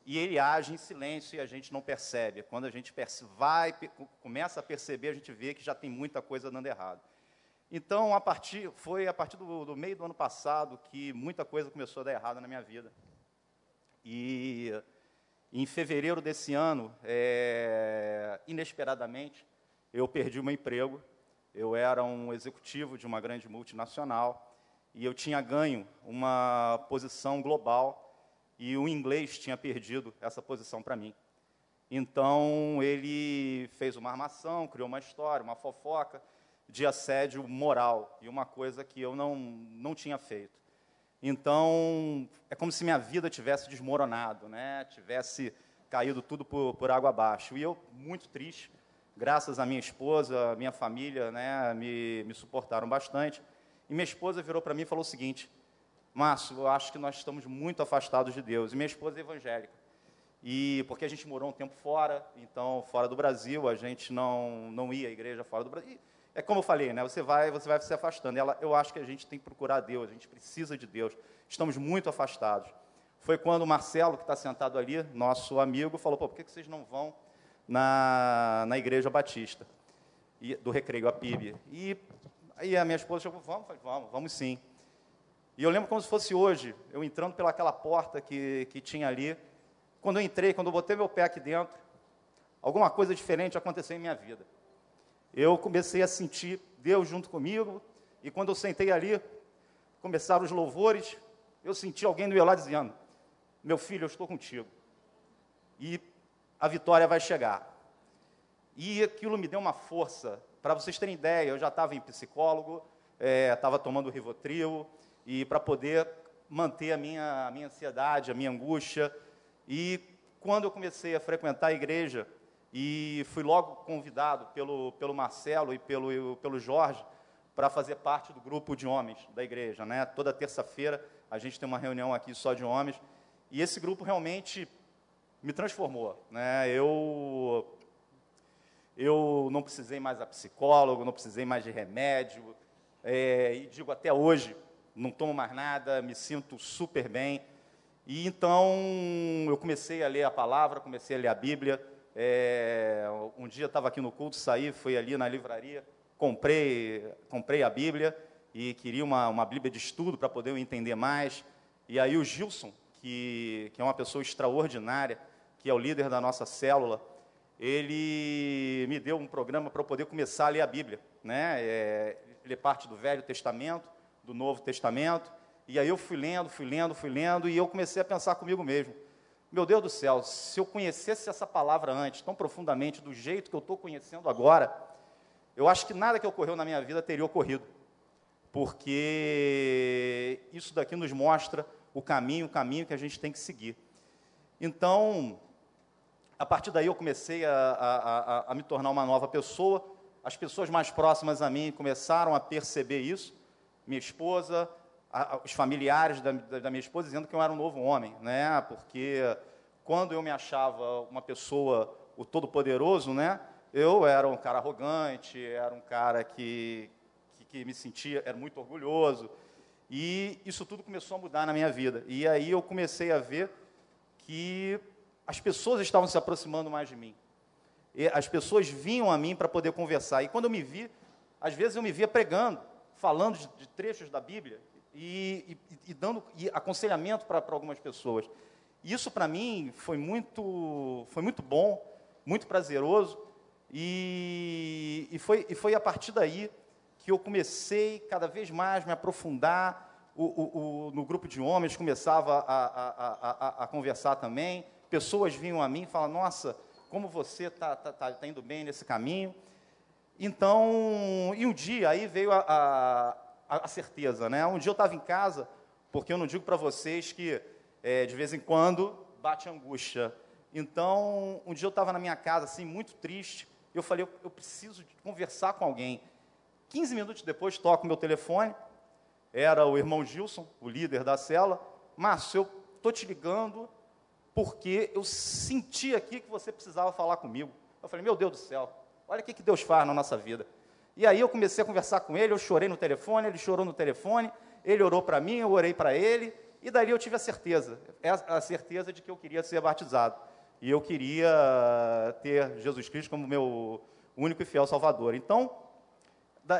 E ele age em silêncio e a gente não percebe. Quando a gente vai, começa a perceber, a gente vê que já tem muita coisa dando errado. Então, a partir, foi a partir do, do, meio do ano passado que muita coisa começou a dar errado na minha vida. E em fevereiro desse ano, é, inesperadamente, eu perdi o meu emprego. Eu era um executivo de uma grande multinacional e eu tinha ganho uma posição global e o inglês tinha perdido essa posição para mim. Então, ele fez uma armação, criou uma história, uma fofoca de assédio moral, e uma coisa que eu não, não tinha feito. Então, é como se minha vida tivesse desmoronado, né? tivesse caído tudo por, por água abaixo. E eu, muito triste, graças à minha esposa, minha família, né, me, me suportaram bastante. E minha esposa virou para mim e falou o seguinte: Márcio, eu acho que nós estamos muito afastados de Deus. E minha esposa é evangélica. E porque a gente morou um tempo fora, então fora do Brasil, a gente não não ia à igreja fora do Brasil. É como eu falei, né? Você vai, você vai se afastando. Ela, eu acho que a gente tem que procurar Deus, a gente precisa de Deus. Estamos muito afastados. Foi quando o Marcelo, que está sentado ali, nosso amigo, falou: Pô, por que vocês não vão na, na Igreja Batista e, do Recreio, a PIB? E aí a minha esposa chegou: Vamos, falei, vamos, vamos sim. E eu lembro como se fosse hoje, eu entrando pelaquela porta que, que tinha ali. Quando eu entrei, quando eu botei meu pé aqui dentro, alguma coisa diferente aconteceu em minha vida eu comecei a sentir Deus junto comigo, e quando eu sentei ali, começaram os louvores, eu senti alguém do meu lado dizendo: Meu filho, eu estou contigo, e a vitória vai chegar. E aquilo me deu uma força. Para vocês terem ideia, eu já estava em psicólogo, estava é, tomando Rivotril, e para poder manter a minha, a minha ansiedade, a minha angústia. E quando eu comecei a frequentar a igreja, e fui logo convidado pelo, pelo Marcelo e pelo, pelo Jorge para fazer parte do grupo de homens da igreja. Né? Toda terça-feira a gente tem uma reunião aqui só de homens. E esse grupo realmente me transformou. Né? Eu, eu não precisei mais a psicólogo, não precisei mais de remédio. É, e digo até hoje, não tomo mais nada, me sinto super bem. E então eu comecei a ler a palavra, comecei a ler a Bíblia é, um dia estava aqui no culto, saí, fui ali na livraria, comprei, comprei a Bíblia e queria uma, uma Bíblia de estudo para poder entender mais. E aí o Gilson, que, que é uma pessoa extraordinária, que é o líder da nossa célula, ele me deu um programa para eu poder começar a ler a Bíblia. Né? É, ele é parte do Velho Testamento, do Novo Testamento, e aí eu fui lendo, fui lendo, fui lendo, e eu comecei a pensar comigo mesmo. Meu Deus do céu, se eu conhecesse essa palavra antes, tão profundamente, do jeito que eu estou conhecendo agora, eu acho que nada que ocorreu na minha vida teria ocorrido. Porque isso daqui nos mostra o caminho, o caminho que a gente tem que seguir. Então, a partir daí eu comecei a, a, a, a me tornar uma nova pessoa. As pessoas mais próximas a mim começaram a perceber isso. Minha esposa, os familiares da, da, minha esposa dizendo que eu era um novo homem, né? Porque quando eu me achava uma pessoa, o todo-poderoso, né? Eu era um cara arrogante, era um cara que, que, que me sentia, era muito orgulhoso. E isso tudo começou a mudar na minha vida. E aí eu comecei a ver que as pessoas estavam se aproximando mais de mim. E as pessoas vinham a mim para poder conversar. E quando eu me vi, às vezes eu me via pregando, falando de, de trechos da Bíblia, e, e, e dando e aconselhamento para algumas pessoas. Isso para mim foi muito, foi muito bom, muito prazeroso, e, e, foi, e foi a partir daí que eu comecei cada vez mais me aprofundar. O, o, o, no grupo de homens começava a, a, a, a, conversar também. Pessoas vinham a mim e falavam: Nossa, como você está tá, tá, tá indo bem nesse caminho. Então, e um dia aí veio a, a, a certeza, né? Um dia eu estava em casa, porque eu não digo para vocês que é, de vez em quando bate angústia. Então, um dia eu estava na minha casa, assim, muito triste. Eu falei, eu, eu preciso conversar com alguém. 15 minutos depois, toco meu telefone. Era o irmão Gilson, o líder da cela. Márcio, eu estou te ligando porque eu senti aqui que você precisava falar comigo. Eu falei, meu Deus do céu, olha o que Deus faz na nossa vida. E aí eu comecei a conversar com ele, eu chorei no telefone, ele chorou no telefone, ele orou para mim, eu orei para ele, e dali eu tive a certeza, a certeza de que eu queria ser batizado. E eu queria ter Jesus Cristo como meu único e fiel Salvador. Então,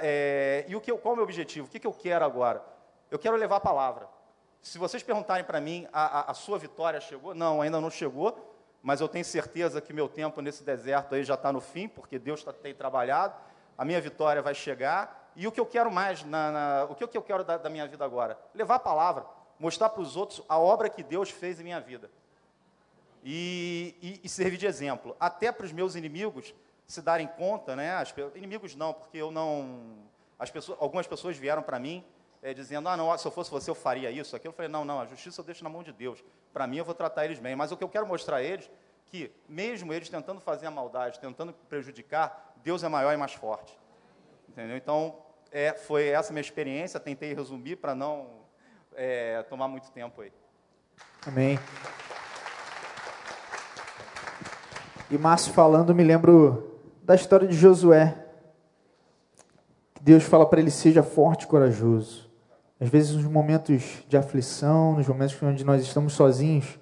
é, e o que qual é o meu objetivo? O que, que eu quero agora? Eu quero levar a palavra. Se vocês perguntarem para mim, a, a, a, sua vitória chegou? Não, ainda não chegou, mas eu tenho certeza que meu tempo nesse deserto aí já está no fim, porque Deus tá, tem trabalhado a minha vitória vai chegar. E o que eu quero mais, na, na, o que eu quero da, da, minha vida agora? Levar a palavra. mostrar para os outros a obra que Deus fez em minha vida. E, e, e servir de exemplo, até para os meus inimigos se darem conta, né? As, inimigos não, porque eu não. As pessoas, algumas pessoas vieram para mim é, dizendo: ah, não, se eu fosse você eu faria isso, aquilo. Eu falei: não, não, a justiça eu deixo na mão de Deus. Para mim eu vou tratar eles bem. Mas o que eu quero mostrar a eles que, mesmo eles tentando fazer a maldade, tentando prejudicar, Deus é maior e mais forte. Entendeu? Então, é, foi essa minha experiência. Tentei resumir para não é, tomar muito tempo aí. Amém. E Márcio falando, me lembro da história de Josué. Deus fala para ele: seja forte e corajoso. Às vezes, nos momentos de aflição, nos momentos onde nós estamos sozinhos,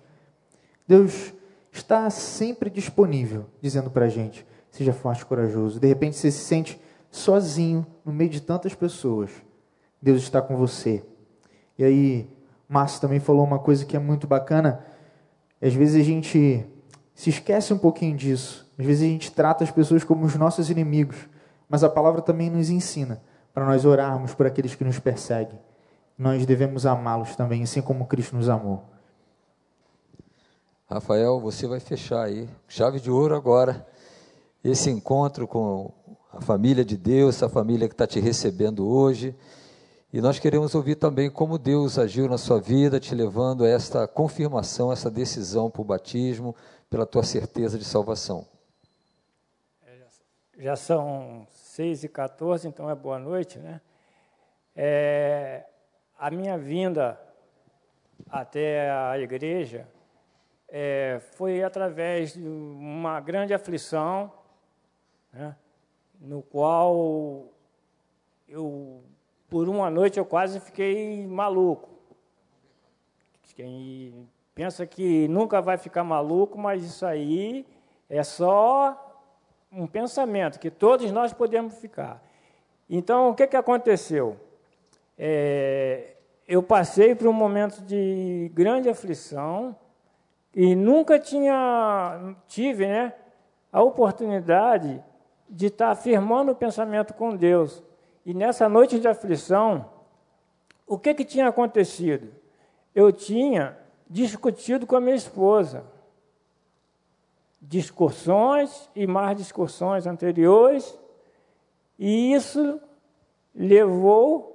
Deus está sempre disponível, dizendo para a gente: seja forte e corajoso. De repente, você se sente sozinho no meio de tantas pessoas. Deus está com você. E aí, Márcio também falou uma coisa que é muito bacana. Às vezes a gente se esquece um pouquinho disso. Às vezes a gente trata as pessoas como os nossos inimigos, mas a palavra também nos ensina para nós orarmos por aqueles que nos perseguem. Nós devemos amá-los também, assim como Cristo nos amou. Rafael, você vai fechar aí, chave de ouro agora, esse encontro com a família de Deus, essa família que está te recebendo hoje. E nós queremos ouvir também como Deus agiu na sua vida, te levando a esta confirmação, essa decisão para o batismo, pela tua certeza de salvação. Já são 6 e 14 então é boa noite, né? É, a minha vinda até a igreja é, foi através de uma grande aflição, né? no qual eu, por uma noite, eu quase fiquei maluco. Quem pensa que nunca vai ficar maluco, mas isso aí é só um pensamento que todos nós podemos ficar. Então, o que, que aconteceu? É, eu passei por um momento de grande aflição e nunca tinha tive, né, a oportunidade de estar afirmando o pensamento com Deus. E nessa noite de aflição, o que, que tinha acontecido? Eu tinha discutido com a minha esposa. Discussões e mais discussões anteriores, e isso levou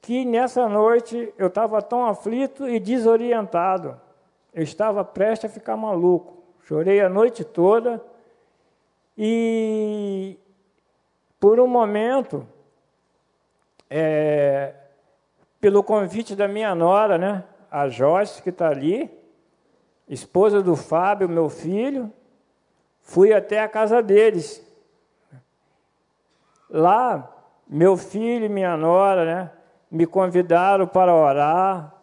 que nessa noite eu estava tão aflito e desorientado. Eu estava prestes a ficar maluco. Chorei a noite toda e, por um momento, é, pelo convite da minha nora, né, a Joyce, que está ali, esposa do Fábio, meu filho, fui até a casa deles. Lá, meu filho e minha nora, né, me convidaram para orar,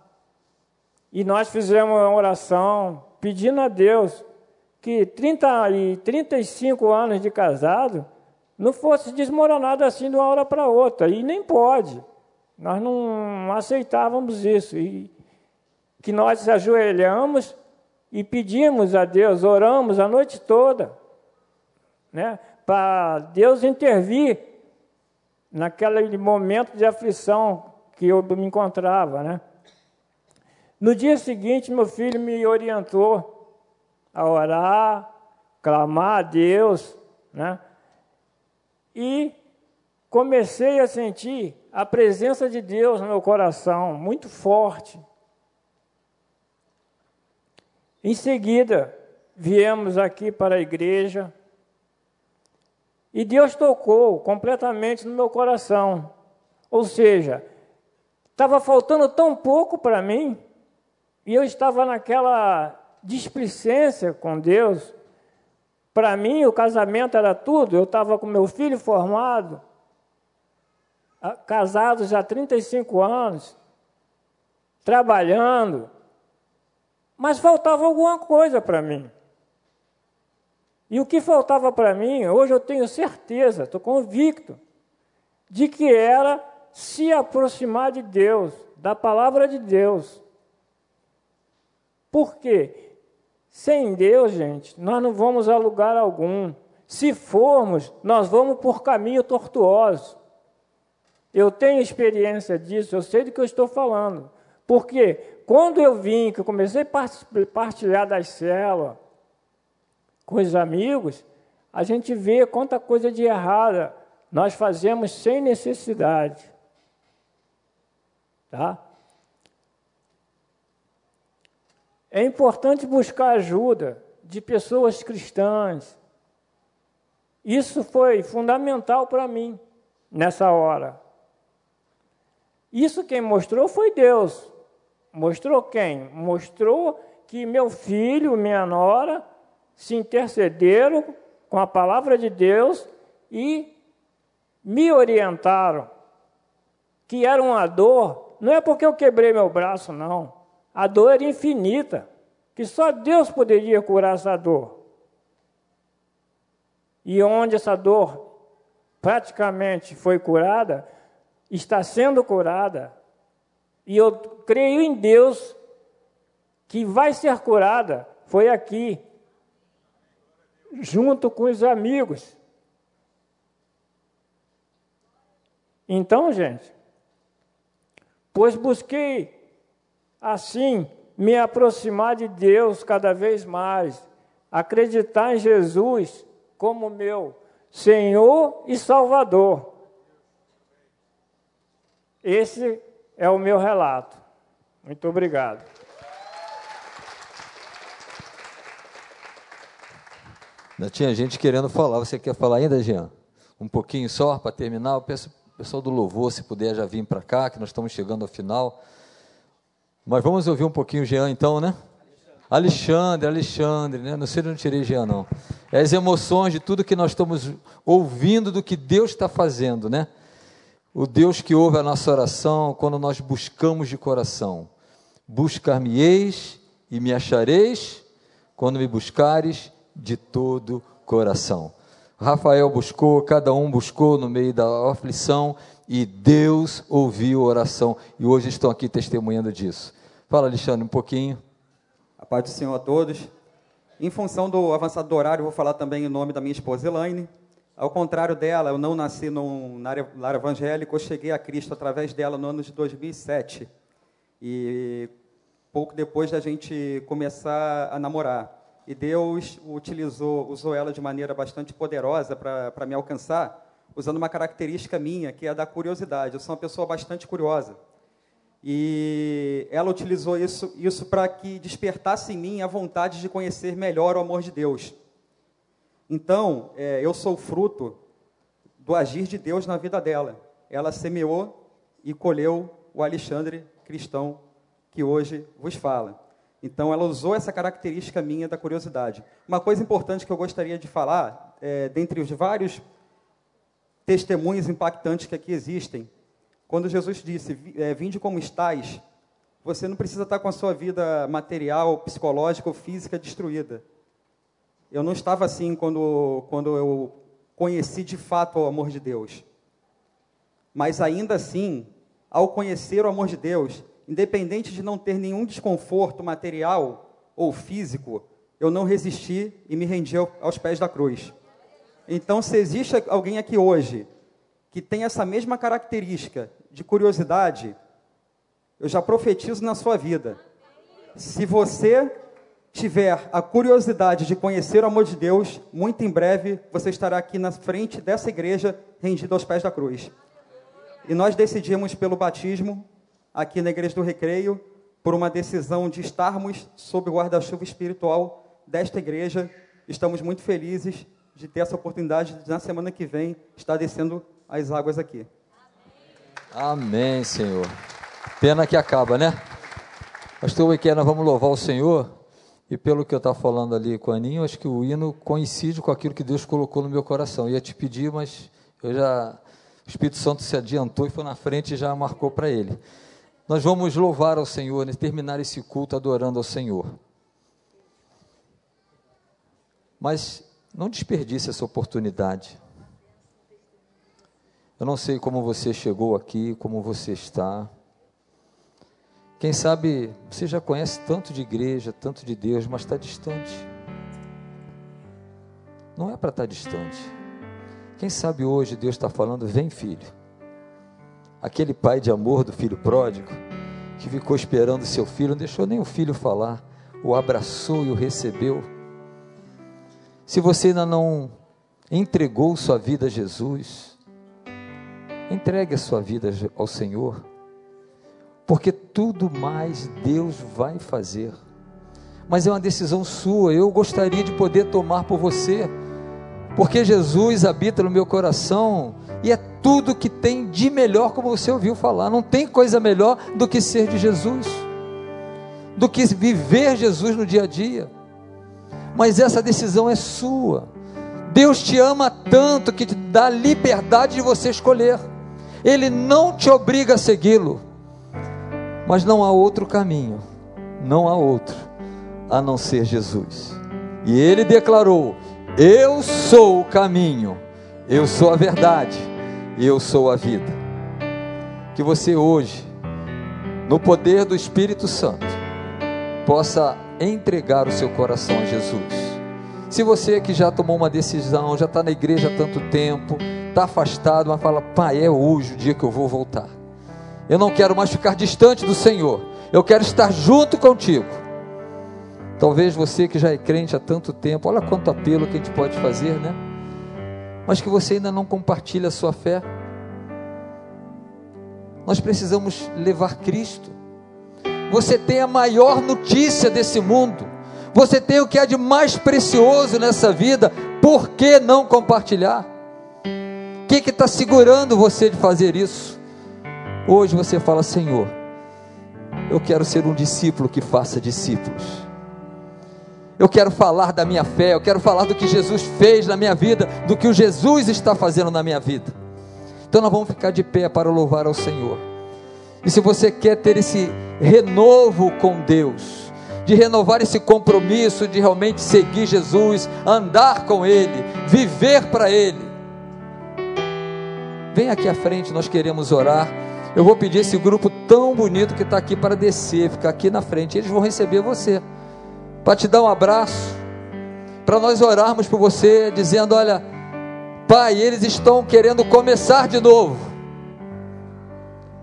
e nós fizemos uma oração pedindo a Deus que 30 e 35 anos de casado não fosse desmoronado assim de uma hora para outra, e nem pode. Nós não aceitávamos isso. E que nós ajoelhamos e pedimos a Deus, oramos a noite toda, né, para Deus intervir naquele momento de aflição que eu me encontrava, né. No dia seguinte, meu filho me orientou a orar, clamar a Deus, né, e comecei a sentir a presença de Deus no meu coração muito forte. Em seguida, viemos aqui para a igreja e Deus tocou completamente no meu coração. Ou seja, estava faltando tão pouco para mim e eu estava naquela displicência com Deus. Para mim, o casamento era tudo. Eu estava com meu filho formado, casado já há 35 anos, trabalhando, mas faltava alguma coisa para mim. E o que faltava para mim, hoje eu tenho certeza, estou convicto, de que era se aproximar de Deus, da palavra de Deus. Por quê? Sem Deus, gente, nós não vamos a lugar algum. Se formos, nós vamos por caminho tortuoso. Eu tenho experiência disso, eu sei do que eu estou falando. Por quê? quando eu vim, que eu comecei a partilhar das células com os amigos, a gente vê quanta coisa de errada nós fazemos sem necessidade. Tá? É importante buscar ajuda de pessoas cristãs. Isso foi fundamental para mim nessa hora. Isso quem mostrou foi Deus. Mostrou quem? Mostrou que meu filho, minha nora, se intercederam com a palavra de Deus e me orientaram que era uma dor, não é porque eu quebrei meu braço, não. A dor era infinita, que só Deus poderia curar essa dor. E onde essa dor praticamente foi curada, está sendo curada, e eu creio em Deus que vai ser curada, foi aqui, junto com os amigos. Então, gente, pois busquei assim me aproximar de Deus cada vez mais, acreditar em Jesus como meu Senhor e Salvador. Esse é o meu relato. Muito obrigado. Ainda tinha gente querendo falar. Você quer falar ainda, Jean? Um pouquinho só para terminar? Eu peço pessoal do louvor, se puder já vir para cá, que nós estamos chegando ao final. Mas vamos ouvir um pouquinho o Jean então, né? Alexandre, Alexandre, né? Não sei de onde tirei Jean, não. É as emoções de tudo que nós estamos ouvindo do que Deus está fazendo, né? O Deus que ouve a nossa oração quando nós buscamos de coração. Buscar-me-eis e me achareis quando me buscares de todo coração. Rafael buscou, cada um buscou no meio da aflição e Deus ouviu a oração. E hoje estão aqui testemunhando disso. Fala, Alexandre, um pouquinho. A paz do Senhor a todos. Em função do avançado do horário, vou falar também o nome da minha esposa Elaine. Ao contrário dela, eu não nasci num lar evangélico, eu cheguei a Cristo através dela no ano de 2007. E pouco depois da gente começar a namorar. E Deus utilizou, usou ela de maneira bastante poderosa para me alcançar, usando uma característica minha, que é a da curiosidade. Eu sou uma pessoa bastante curiosa. E ela utilizou isso, isso para que despertasse em mim a vontade de conhecer melhor o amor de Deus. Então, é, eu sou fruto do agir de Deus na vida dela. Ela semeou e colheu o Alexandre cristão que hoje vos fala. Então, ela usou essa característica minha da curiosidade. Uma coisa importante que eu gostaria de falar, é, dentre os vários testemunhos impactantes que aqui existem, quando Jesus disse, é, vinde como estáis, você não precisa estar com a sua vida material, psicológica ou física destruída. Eu não estava assim quando, quando eu conheci de fato o amor de Deus. Mas ainda assim, ao conhecer o amor de Deus, independente de não ter nenhum desconforto material ou físico, eu não resisti e me rendi aos pés da cruz. Então, se existe alguém aqui hoje que tem essa mesma característica de curiosidade, eu já profetizo na sua vida. Se você tiver a curiosidade de conhecer o amor de Deus, muito em breve você estará aqui na frente dessa igreja rendido aos pés da cruz. E nós decidimos pelo batismo aqui na Igreja do Recreio por uma decisão de estarmos sob o guarda-chuva espiritual desta igreja. Estamos muito felizes de ter essa oportunidade de, na semana que vem, estar descendo as águas aqui. Amém, Senhor. Pena que acaba, né? Pastor Wiquer, nós vamos louvar o Senhor. E pelo que eu estava falando ali com a Aninho, acho que o hino coincide com aquilo que Deus colocou no meu coração. Eu ia te pedir, mas eu já. O Espírito Santo se adiantou e foi na frente e já marcou para ele. Nós vamos louvar ao Senhor, e terminar esse culto adorando ao Senhor. Mas não desperdice essa oportunidade. Eu não sei como você chegou aqui, como você está. Quem sabe você já conhece tanto de igreja, tanto de Deus, mas está distante. Não é para estar distante. Quem sabe hoje Deus está falando: vem, filho aquele pai de amor do filho pródigo, que ficou esperando seu filho, não deixou nem o filho falar, o abraçou e o recebeu. Se você ainda não entregou sua vida a Jesus, entregue a sua vida ao Senhor, porque tudo mais Deus vai fazer. Mas é uma decisão sua, eu gostaria de poder tomar por você, porque Jesus habita no meu coração e é tudo que tem de melhor, como você ouviu falar. Não tem coisa melhor do que ser de Jesus, do que viver Jesus no dia a dia. Mas essa decisão é sua. Deus te ama tanto que te dá liberdade de você escolher. Ele não te obriga a segui-lo. Mas não há outro caminho, não há outro a não ser Jesus. E ele declarou: Eu sou o caminho, eu sou a verdade eu sou a vida. Que você hoje, no poder do Espírito Santo, possa entregar o seu coração a Jesus. Se você que já tomou uma decisão, já está na igreja há tanto tempo, está afastado, mas fala, pai, é hoje o dia que eu vou voltar. Eu não quero mais ficar distante do Senhor, eu quero estar junto contigo. Talvez você que já é crente há tanto tempo, olha quanto apelo que a gente pode fazer, né? mas que você ainda não compartilha a sua fé. Nós precisamos levar Cristo. Você tem a maior notícia desse mundo. Você tem o que há de mais precioso nessa vida. Por que não compartilhar? O que está segurando você de fazer isso? Hoje você fala, Senhor, eu quero ser um discípulo que faça discípulos. Eu quero falar da minha fé, eu quero falar do que Jesus fez na minha vida, do que o Jesus está fazendo na minha vida. Então nós vamos ficar de pé para louvar ao Senhor. E se você quer ter esse renovo com Deus, de renovar esse compromisso de realmente seguir Jesus, andar com Ele, viver para Ele, vem aqui à frente, nós queremos orar. Eu vou pedir esse grupo tão bonito que está aqui para descer, ficar aqui na frente, eles vão receber você para te dar um abraço, para nós orarmos por você, dizendo: Olha, Pai, eles estão querendo começar de novo.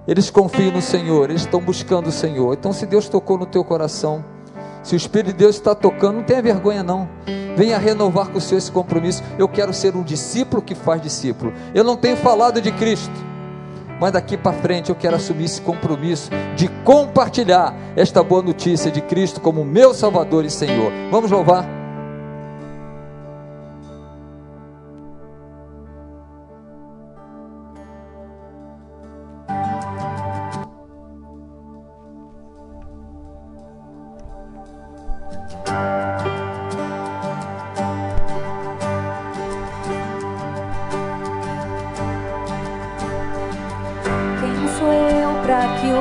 Eles confiam no Senhor, eles estão buscando o Senhor. Então, se Deus tocou no teu coração, se o Espírito de Deus está tocando, não tenha vergonha, não. Venha renovar com o Senhor esse compromisso. Eu quero ser um discípulo que faz discípulo. Eu não tenho falado de Cristo mas daqui para frente eu quero assumir esse compromisso de compartilhar esta boa notícia de Cristo como meu Salvador e Senhor. Vamos louvar?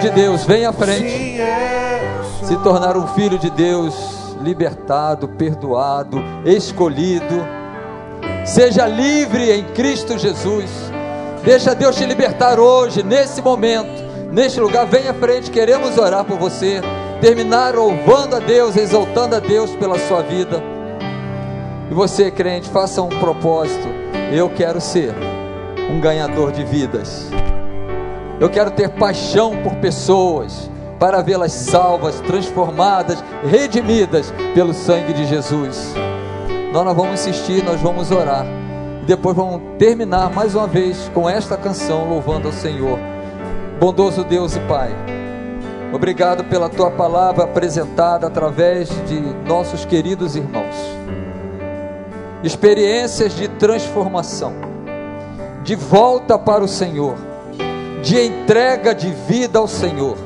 de Deus, vem à frente. Se tornar um filho de Deus, libertado, perdoado, escolhido. Seja livre em Cristo Jesus. Deixa Deus te libertar hoje, nesse momento, neste lugar. Vem à frente, queremos orar por você. Terminar louvando a Deus, exaltando a Deus pela sua vida. E você, crente, faça um propósito. Eu quero ser um ganhador de vidas. Eu quero ter paixão por pessoas, para vê-las salvas, transformadas, redimidas pelo sangue de Jesus. Nós não vamos insistir, nós vamos orar. E depois vamos terminar mais uma vez com esta canção, louvando ao Senhor. Bondoso Deus e Pai, obrigado pela tua palavra apresentada através de nossos queridos irmãos. Experiências de transformação, de volta para o Senhor, de entrega de vida ao Senhor.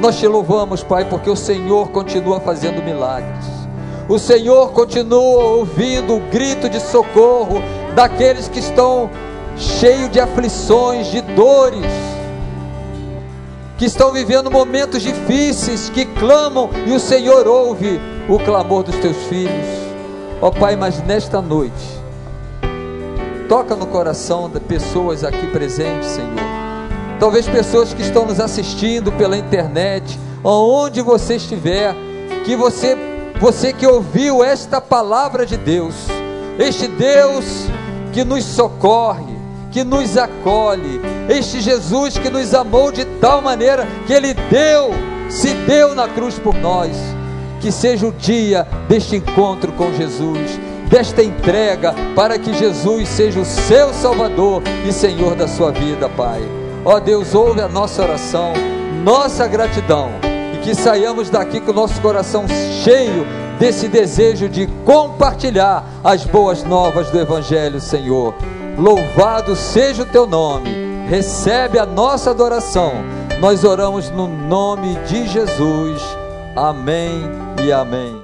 Nós te louvamos, Pai, porque o Senhor continua fazendo milagres. O Senhor continua ouvindo o grito de socorro daqueles que estão cheios de aflições, de dores, que estão vivendo momentos difíceis, que clamam e o Senhor ouve o clamor dos teus filhos. Ó Pai, mas nesta noite, toca no coração das pessoas aqui presentes, Senhor. Talvez pessoas que estão nos assistindo pela internet, onde você estiver, que você, você que ouviu esta palavra de Deus, este Deus que nos socorre, que nos acolhe, este Jesus que nos amou de tal maneira que Ele deu, se deu na cruz por nós. Que seja o dia deste encontro com Jesus, desta entrega, para que Jesus seja o seu Salvador e Senhor da sua vida, Pai. Ó Deus, ouve a nossa oração, nossa gratidão, e que saiamos daqui com o nosso coração cheio desse desejo de compartilhar as boas novas do Evangelho, Senhor. Louvado seja o teu nome, recebe a nossa adoração. Nós oramos no nome de Jesus. Amém e amém.